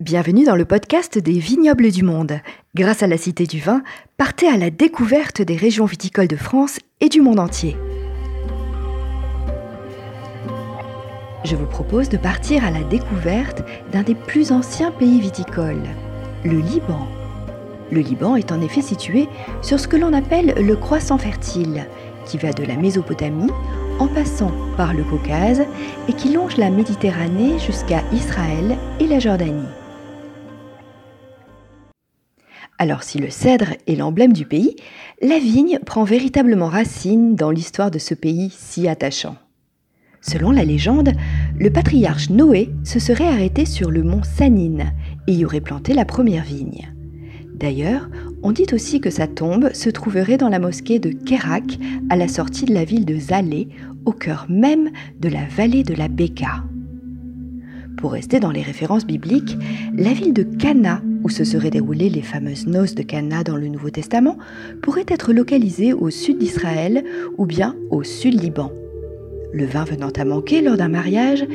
Bienvenue dans le podcast des vignobles du monde. Grâce à la Cité du Vin, partez à la découverte des régions viticoles de France et du monde entier. Je vous propose de partir à la découverte d'un des plus anciens pays viticoles, le Liban. Le Liban est en effet situé sur ce que l'on appelle le croissant fertile, qui va de la Mésopotamie en passant par le Caucase et qui longe la Méditerranée jusqu'à Israël et la Jordanie. Alors si le cèdre est l'emblème du pays, la vigne prend véritablement racine dans l'histoire de ce pays si attachant. Selon la légende, le patriarche Noé se serait arrêté sur le mont Sanine et y aurait planté la première vigne. D'ailleurs, on dit aussi que sa tombe se trouverait dans la mosquée de Kerak, à la sortie de la ville de Zalé, au cœur même de la vallée de la Beka. Pour rester dans les références bibliques, la ville de Cana, où se seraient déroulées les fameuses noces de Cana dans le Nouveau Testament, pourrait être localisée au sud d'Israël ou bien au sud Liban. Le vin venant à manquer lors d'un mariage,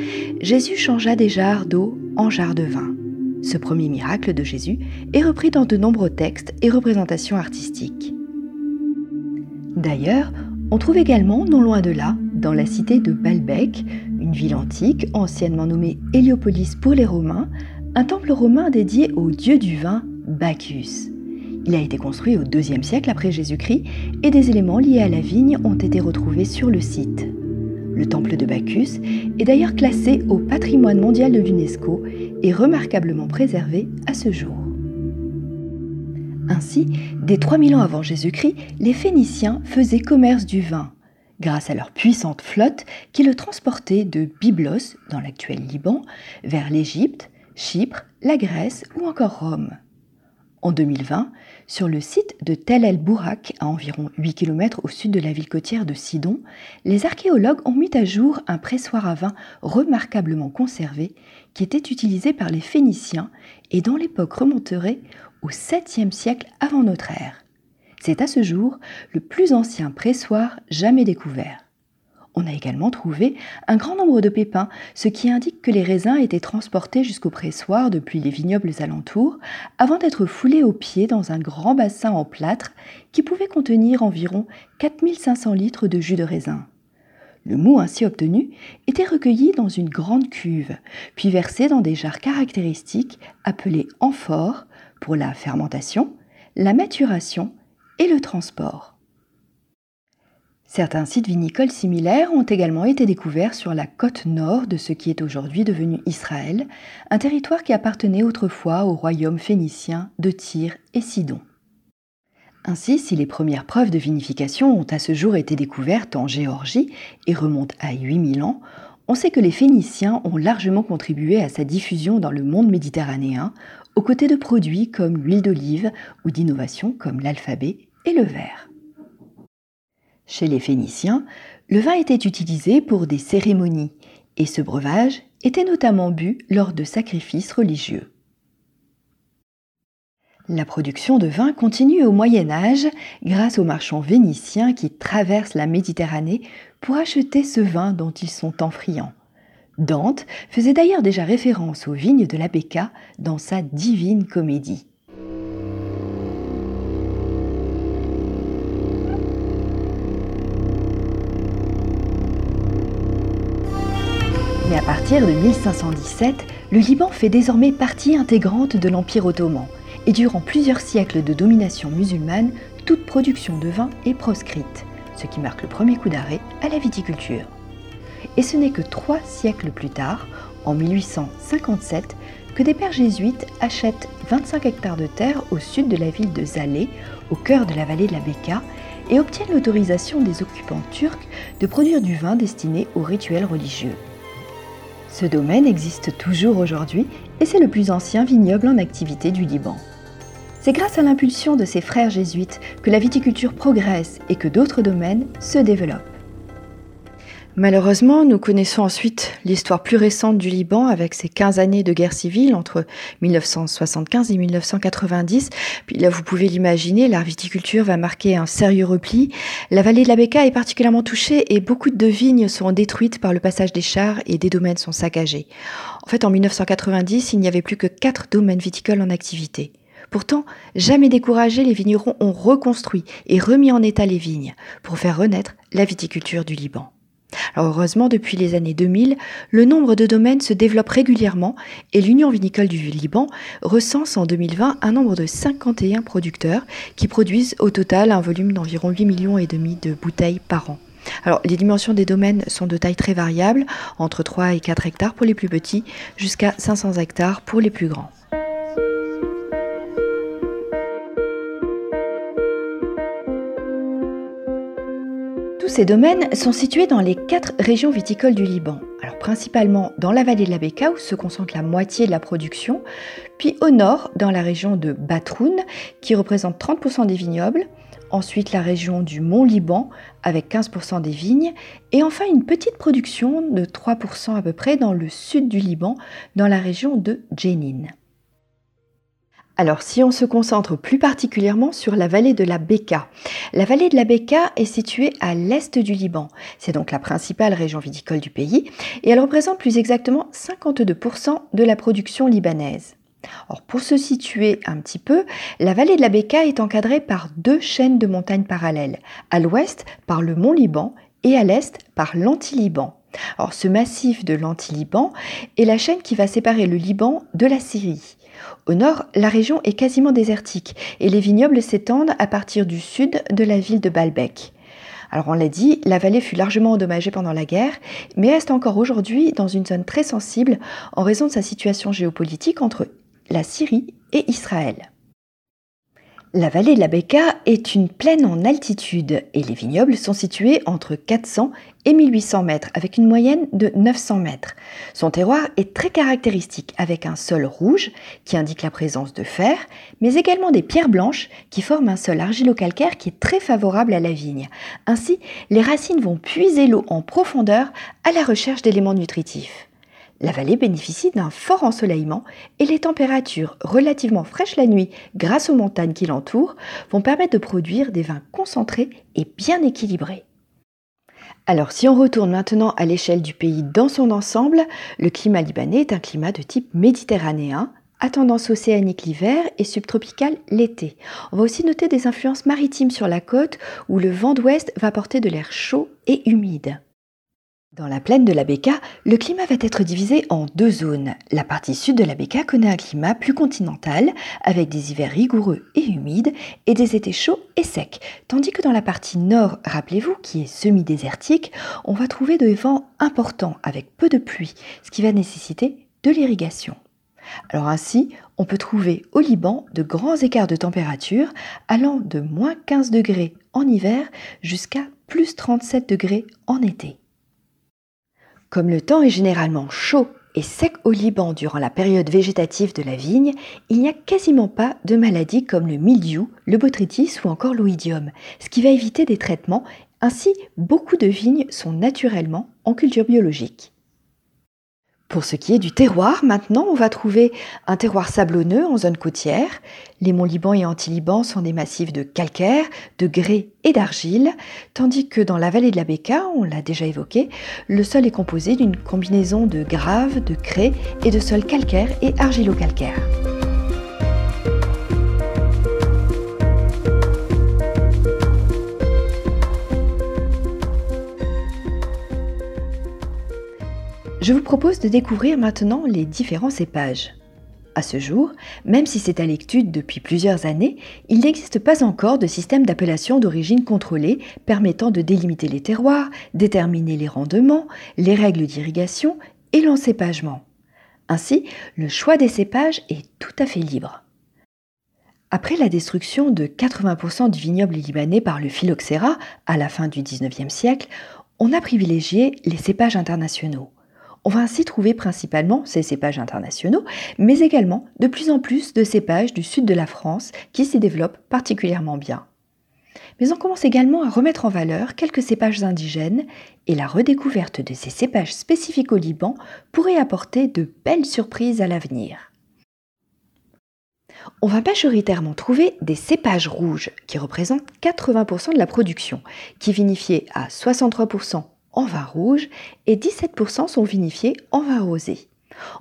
Jésus changea des jarres d'eau en jarres de vin. Ce premier miracle de Jésus est repris dans de nombreux textes et représentations artistiques. D'ailleurs, on trouve également, non loin de là, dans la cité de Baalbek, une ville antique anciennement nommée Héliopolis pour les Romains, un temple romain dédié au dieu du vin, Bacchus. Il a été construit au IIe siècle après Jésus-Christ et des éléments liés à la vigne ont été retrouvés sur le site. Le temple de Bacchus est d'ailleurs classé au patrimoine mondial de l'UNESCO et remarquablement préservé à ce jour. Ainsi, dès 3000 ans avant Jésus-Christ, les Phéniciens faisaient commerce du vin, grâce à leur puissante flotte qui le transportait de Byblos, dans l'actuel Liban, vers l'Égypte, Chypre, la Grèce ou encore Rome. En 2020, sur le site de Tel el Bourak, à environ 8 km au sud de la ville côtière de Sidon, les archéologues ont mis à jour un pressoir à vin remarquablement conservé qui était utilisé par les Phéniciens et dont l'époque remonterait au 7e siècle avant notre ère. C'est à ce jour le plus ancien pressoir jamais découvert. On a également trouvé un grand nombre de pépins, ce qui indique que les raisins étaient transportés jusqu'au pressoir depuis les vignobles alentours, avant d'être foulés au pied dans un grand bassin en plâtre qui pouvait contenir environ 4500 litres de jus de raisin. Le mou ainsi obtenu était recueilli dans une grande cuve, puis versé dans des jarres caractéristiques appelées amphores pour la fermentation, la maturation et le transport. Certains sites vinicoles similaires ont également été découverts sur la côte nord de ce qui est aujourd'hui devenu Israël, un territoire qui appartenait autrefois au royaume phénicien de Tyr et Sidon. Ainsi, si les premières preuves de vinification ont à ce jour été découvertes en Géorgie et remontent à 8000 ans, on sait que les Phéniciens ont largement contribué à sa diffusion dans le monde méditerranéen, aux côtés de produits comme l'huile d'olive ou d'innovations comme l'alphabet et le verre. Chez les Phéniciens, le vin était utilisé pour des cérémonies et ce breuvage était notamment bu lors de sacrifices religieux. La production de vin continue au Moyen Âge grâce aux marchands vénitiens qui traversent la Méditerranée pour acheter ce vin dont ils sont en friands. Dante faisait d'ailleurs déjà référence aux vignes de la Becca dans sa Divine Comédie. Mais à partir de 1517, le Liban fait désormais partie intégrante de l'Empire ottoman, et durant plusieurs siècles de domination musulmane, toute production de vin est proscrite, ce qui marque le premier coup d'arrêt à la viticulture. Et ce n'est que trois siècles plus tard, en 1857, que des pères jésuites achètent 25 hectares de terre au sud de la ville de Zalé, au cœur de la vallée de la Beka, et obtiennent l'autorisation des occupants turcs de produire du vin destiné aux rituels religieux. Ce domaine existe toujours aujourd'hui et c'est le plus ancien vignoble en activité du Liban. C'est grâce à l'impulsion de ces frères jésuites que la viticulture progresse et que d'autres domaines se développent. Malheureusement, nous connaissons ensuite l'histoire plus récente du Liban avec ses 15 années de guerre civile entre 1975 et 1990. Puis là, vous pouvez l'imaginer, la viticulture va marquer un sérieux repli. La vallée de la Beka est particulièrement touchée et beaucoup de vignes sont détruites par le passage des chars et des domaines sont saccagés. En fait, en 1990, il n'y avait plus que quatre domaines viticoles en activité. Pourtant, jamais découragés, les vignerons ont reconstruit et remis en état les vignes pour faire renaître la viticulture du Liban. Alors heureusement, depuis les années 2000, le nombre de domaines se développe régulièrement et l'Union vinicole du Liban recense en 2020 un nombre de 51 producteurs qui produisent au total un volume d'environ 8 millions et demi de bouteilles par an. Alors, les dimensions des domaines sont de taille très variable, entre 3 et 4 hectares pour les plus petits, jusqu'à 500 hectares pour les plus grands. Ces domaines sont situés dans les quatre régions viticoles du Liban. Alors principalement dans la vallée de la Beka où se concentre la moitié de la production, puis au nord dans la région de Batroun qui représente 30% des vignobles, ensuite la région du Mont Liban avec 15% des vignes, et enfin une petite production de 3% à peu près dans le sud du Liban, dans la région de Jenin. Alors si on se concentre plus particulièrement sur la vallée de la Beka, la vallée de la Beka est située à l'est du Liban. C'est donc la principale région viticole du pays et elle représente plus exactement 52% de la production libanaise. Or, pour se situer un petit peu, la vallée de la Beka est encadrée par deux chaînes de montagnes parallèles, à l'ouest par le mont Liban et à l'est par l'Anti-Liban. Or, ce massif de l'Anti-Liban est la chaîne qui va séparer le Liban de la Syrie. Au nord, la région est quasiment désertique et les vignobles s'étendent à partir du sud de la ville de Baalbek. Alors on l'a dit, la vallée fut largement endommagée pendant la guerre, mais reste encore aujourd'hui dans une zone très sensible en raison de sa situation géopolitique entre la Syrie et Israël. La vallée de la Beka est une plaine en altitude et les vignobles sont situés entre 400 et 1800 mètres avec une moyenne de 900 mètres. Son terroir est très caractéristique avec un sol rouge qui indique la présence de fer, mais également des pierres blanches qui forment un sol argilo-calcaire qui est très favorable à la vigne. Ainsi, les racines vont puiser l'eau en profondeur à la recherche d'éléments nutritifs. La vallée bénéficie d'un fort ensoleillement et les températures relativement fraîches la nuit grâce aux montagnes qui l'entourent vont permettre de produire des vins concentrés et bien équilibrés. Alors si on retourne maintenant à l'échelle du pays dans son ensemble, le climat libanais est un climat de type méditerranéen, à tendance océanique l'hiver et subtropical l'été. On va aussi noter des influences maritimes sur la côte où le vent d'ouest va porter de l'air chaud et humide. Dans la plaine de la Beka, le climat va être divisé en deux zones. La partie sud de la Beka connaît un climat plus continental, avec des hivers rigoureux et humides et des étés chauds et secs, tandis que dans la partie nord, rappelez-vous, qui est semi-désertique, on va trouver des vents importants avec peu de pluie, ce qui va nécessiter de l'irrigation. Alors ainsi, on peut trouver au Liban de grands écarts de température allant de moins 15 degrés en hiver jusqu'à plus 37 degrés en été. Comme le temps est généralement chaud et sec au Liban durant la période végétative de la vigne, il n'y a quasiment pas de maladies comme le mildiou, le botrytis ou encore l'oïdium, ce qui va éviter des traitements. Ainsi, beaucoup de vignes sont naturellement en culture biologique. Pour ce qui est du terroir, maintenant, on va trouver un terroir sablonneux en zone côtière. Les monts Liban et Anti-Liban sont des massifs de calcaire, de grès et d'argile, tandis que dans la vallée de la Beka, on l'a déjà évoqué, le sol est composé d'une combinaison de graves, de craie et de sols calcaires et argilo-calcaires. Je vous propose de découvrir maintenant les différents cépages. À ce jour, même si c'est à l'étude depuis plusieurs années, il n'existe pas encore de système d'appellation d'origine contrôlée permettant de délimiter les terroirs, déterminer les rendements, les règles d'irrigation et l'encépagement. Ainsi, le choix des cépages est tout à fait libre. Après la destruction de 80% du vignoble libanais par le phylloxéra à la fin du XIXe siècle, on a privilégié les cépages internationaux. On va ainsi trouver principalement ces cépages internationaux, mais également de plus en plus de cépages du sud de la France qui s'y développent particulièrement bien. Mais on commence également à remettre en valeur quelques cépages indigènes et la redécouverte de ces cépages spécifiques au Liban pourrait apporter de belles surprises à l'avenir. On va majoritairement trouver des cépages rouges qui représentent 80% de la production, qui vinifiés à 63% en vin rouge et 17% sont vinifiés en vin rosé.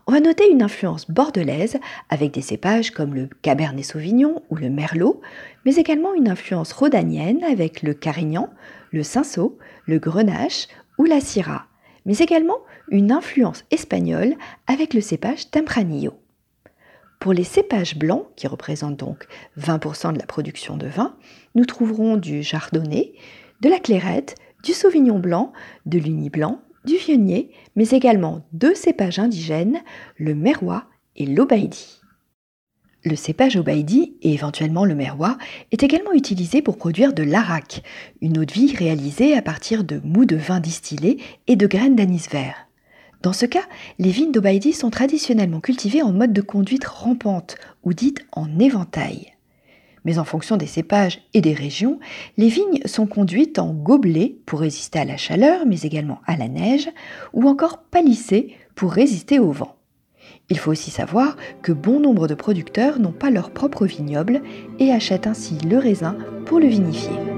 On va noter une influence bordelaise avec des cépages comme le Cabernet Sauvignon ou le Merlot, mais également une influence rhodanienne avec le Carignan, le Cinsault, le Grenache ou la Syrah, mais également une influence espagnole avec le cépage Tempranillo. Pour les cépages blancs, qui représentent donc 20% de la production de vin, nous trouverons du chardonnay, de la clairette, du sauvignon blanc, de l'uni blanc, du vionnier, mais également deux cépages indigènes, le merwa et l'obaïdi. Le cépage obaïdi et éventuellement le merwa est également utilisé pour produire de l'arak, une eau de vie réalisée à partir de mou de vin distillé et de graines d'anis vert. Dans ce cas, les vignes d'Obaïdi sont traditionnellement cultivées en mode de conduite rampante ou dites en éventail. Mais en fonction des cépages et des régions, les vignes sont conduites en gobelet pour résister à la chaleur, mais également à la neige, ou encore palissées pour résister au vent. Il faut aussi savoir que bon nombre de producteurs n'ont pas leur propre vignoble et achètent ainsi le raisin pour le vinifier.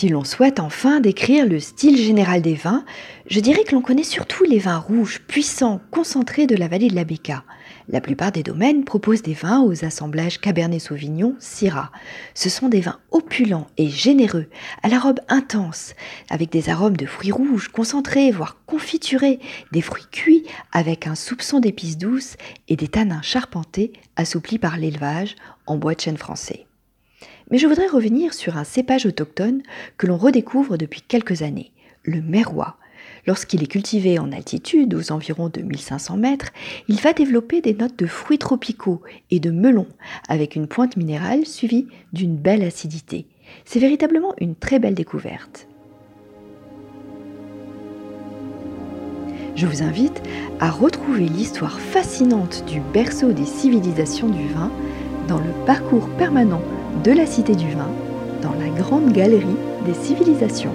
Si l'on souhaite enfin décrire le style général des vins, je dirais que l'on connaît surtout les vins rouges, puissants, concentrés de la vallée de la Béca. La plupart des domaines proposent des vins aux assemblages Cabernet Sauvignon, Syrah. Ce sont des vins opulents et généreux, à la robe intense, avec des arômes de fruits rouges concentrés, voire confiturés, des fruits cuits avec un soupçon d'épices douces et des tanins charpentés assouplis par l'élevage en bois de chêne français. Mais je voudrais revenir sur un cépage autochtone que l'on redécouvre depuis quelques années, le merwa. Lorsqu'il est cultivé en altitude, aux environs de 1500 mètres, il va développer des notes de fruits tropicaux et de melons, avec une pointe minérale suivie d'une belle acidité. C'est véritablement une très belle découverte. Je vous invite à retrouver l'histoire fascinante du berceau des civilisations du vin dans le parcours permanent de la Cité du Vin dans la grande galerie des civilisations.